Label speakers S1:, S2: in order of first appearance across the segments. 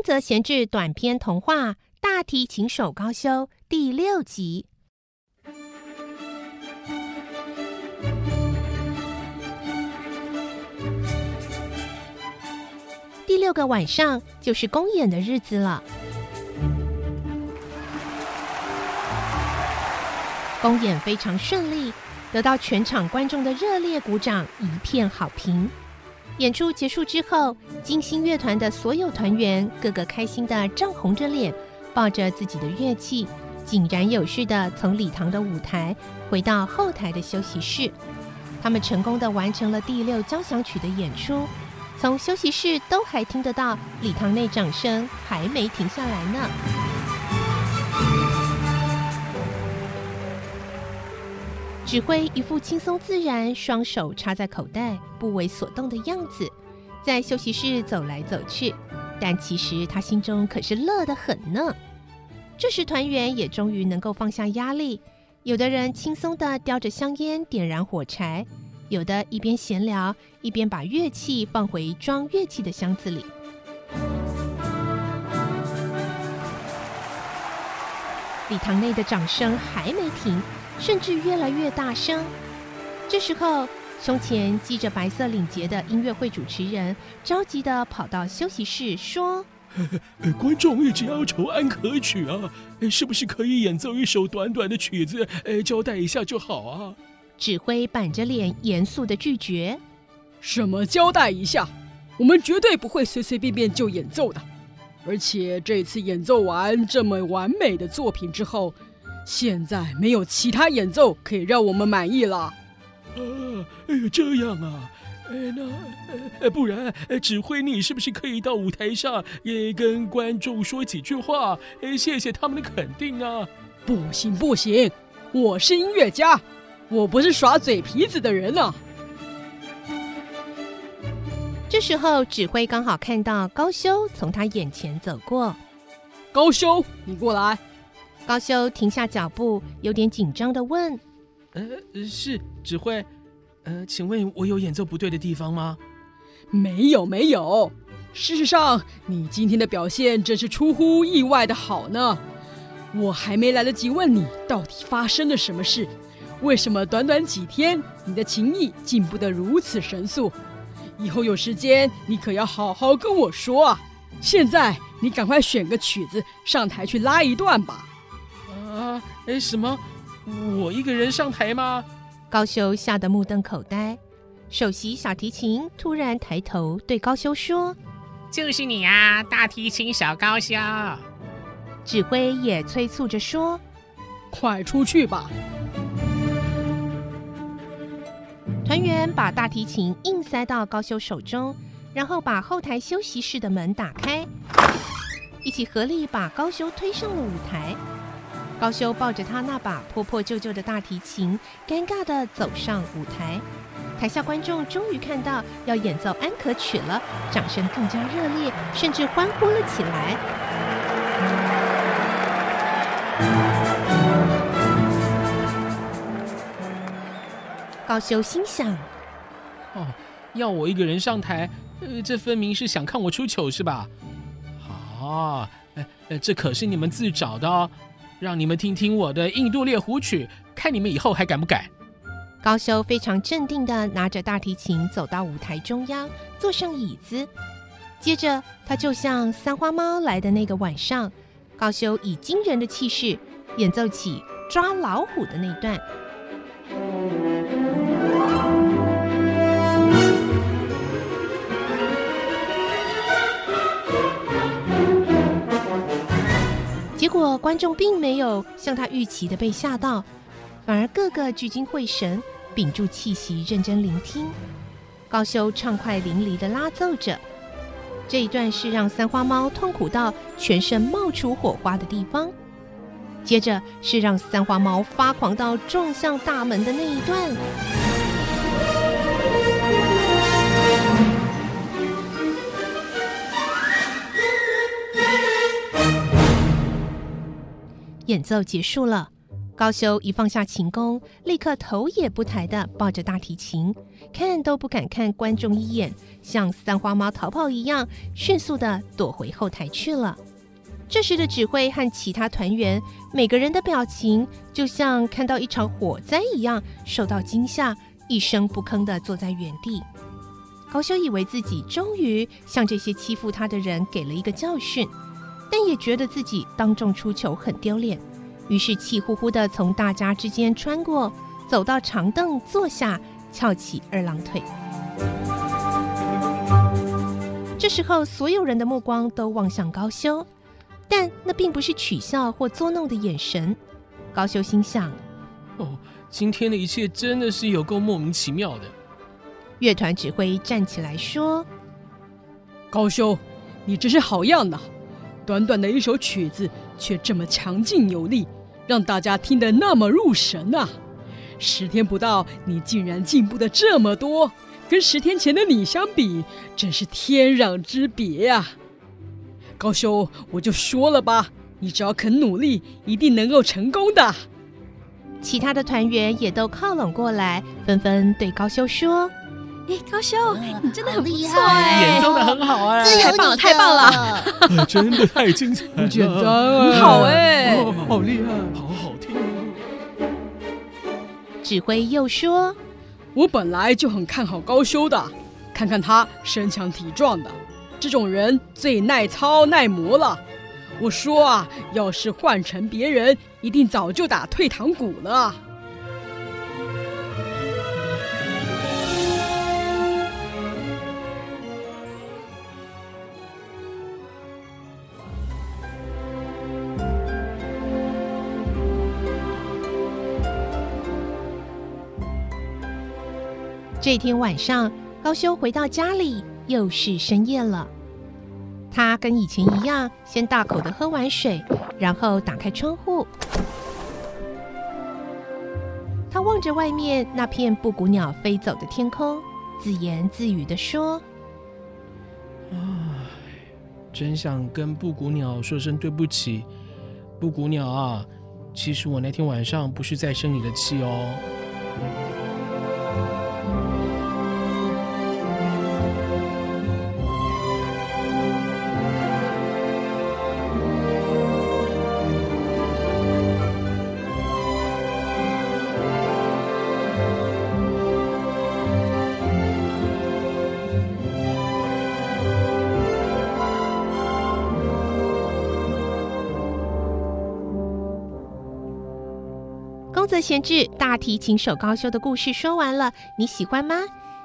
S1: 宫泽贤治短篇童话《大提琴手高修》第六集。第六个晚上就是公演的日子了。公演非常顺利，得到全场观众的热烈鼓掌，一片好评。演出结束之后，金星乐团的所有团员个个开心的涨红着脸，抱着自己的乐器，井然有序的从礼堂的舞台回到后台的休息室。他们成功的完成了第六交响曲的演出，从休息室都还听得到礼堂内掌声还没停下来呢。指挥一副轻松自然，双手插在口袋，不为所动的样子，在休息室走来走去。但其实他心中可是乐得很呢。这时团员也终于能够放下压力，有的人轻松地叼着香烟点燃火柴，有的一边闲聊一边把乐器放回装乐器的箱子里。礼堂内的掌声还没停。甚至越来越大声。这时候，胸前系着白色领结的音乐会主持人着急的跑到休息室说：“
S2: 观众一直要求安可曲啊，是不是可以演奏一首短短的曲子，交代一下就好啊？”
S1: 指挥板着脸严肃的拒绝：“
S3: 什么交代一下？我们绝对不会随随便便就演奏的。而且这次演奏完这么完美的作品之后。”现在没有其他演奏可以让我们满意了。啊，
S2: 哎呀，这样啊，哎，那，呃，不然，指挥你是不是可以到舞台上也跟观众说几句话，哎，谢谢他们的肯定啊？
S3: 不行不行，我是音乐家，我不是耍嘴皮子的人啊。
S1: 这时候，指挥刚好看到高修从他眼前走过。
S3: 高修，你过来。
S1: 高修停下脚步，有点紧张的问：“
S4: 呃，是指挥，呃，请问我有演奏不对的地方吗？”“
S3: 没有，没有。事实上，你今天的表现真是出乎意外的好呢。我还没来得及问你到底发生了什么事，为什么短短几天你的琴艺进步得如此神速？以后有时间你可要好好跟我说啊！现在你赶快选个曲子上台去拉一段吧。”
S4: 啊！哎，什么？我一个人上台吗？
S1: 高修吓得目瞪口呆。首席小提琴突然抬头对高修说：“
S5: 就是你啊，大提琴小高修。”
S1: 指挥也催促着说：“
S3: 快出去吧！”
S1: 团员把大提琴硬塞到高修手中，然后把后台休息室的门打开，一起合力把高修推上了舞台。高修抱着他那把破破旧旧的大提琴，尴尬的走上舞台。台下观众终于看到要演奏安可曲了，掌声更加热烈，甚至欢呼了起来。高修心想：
S4: 哦，要我一个人上台，呃，这分明是想看我出糗是吧？啊，呃，这可是你们自找的哦。让你们听听我的印度猎狐曲，看你们以后还敢不敢？
S1: 高修非常镇定的拿着大提琴走到舞台中央，坐上椅子。接着，他就像三花猫来的那个晚上，高修以惊人的气势演奏起抓老虎的那段。果观众并没有像他预期的被吓到，反而个个聚精会神，屏住气息，认真聆听。高修畅快淋漓的拉奏着，这一段是让三花猫痛苦到全身冒出火花的地方，接着是让三花猫发狂到撞向大门的那一段。演奏结束了，高修一放下琴弓，立刻头也不抬地抱着大提琴，看都不敢看观众一眼，像三花猫逃跑一样，迅速地躲回后台去了。这时的指挥和其他团员，每个人的表情就像看到一场火灾一样，受到惊吓，一声不吭地坐在原地。高修以为自己终于向这些欺负他的人给了一个教训，但也觉得自己当众出糗很丢脸。于是气呼呼的从大家之间穿过，走到长凳坐下，翘起二郎腿。这时候，所有人的目光都望向高修，但那并不是取笑或捉弄的眼神。高修心想：
S4: 哦，今天的一切真的是有够莫名其妙的。
S1: 乐团指挥站起来说：“
S3: 高修，你真是好样的！短短的一首曲子，却这么强劲有力。”让大家听得那么入神啊！十天不到，你竟然进步的这么多，跟十天前的你相比，真是天壤之别呀！高修，我就说了吧，你只要肯努力，一定能够成功的。
S1: 其他的团员也都靠拢过来，纷纷对高修说：“
S6: 哎，高修，你真的很
S7: 厉
S6: 害，
S4: 演奏的很好哎，
S6: 太棒了，太棒了，
S2: 真的太精彩，
S3: 不简单啊，好哎，
S2: 好厉害，好好听。”
S1: 指挥又说：“
S3: 我本来就很看好高修的，看看他身强体壮的，这种人最耐操耐磨了。我说啊，要是换成别人，一定早就打退堂鼓了。”
S1: 这天晚上，高修回到家里，又是深夜了。他跟以前一样，先大口的喝完水，然后打开窗户。他望着外面那片布谷鸟飞走的天空，自言自语的说：“
S4: 唉，真想跟布谷鸟说声对不起。布谷鸟啊，其实我那天晚上不是在生你的气哦。”
S1: 宫泽贤治大提琴手高修的故事说完了，你喜欢吗？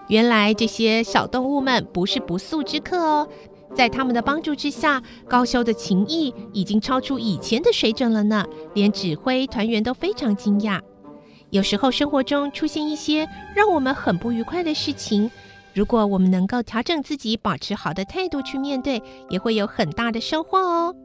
S1: 原来这些小动物们不是不速之客哦，在他们的帮助之下，高修的琴艺已经超出以前的水准了呢，连指挥团员都非常惊讶。有时候生活中出现一些让我们很不愉快的事情，如果我们能够调整自己，保持好的态度去面对，也会有很大的收获哦。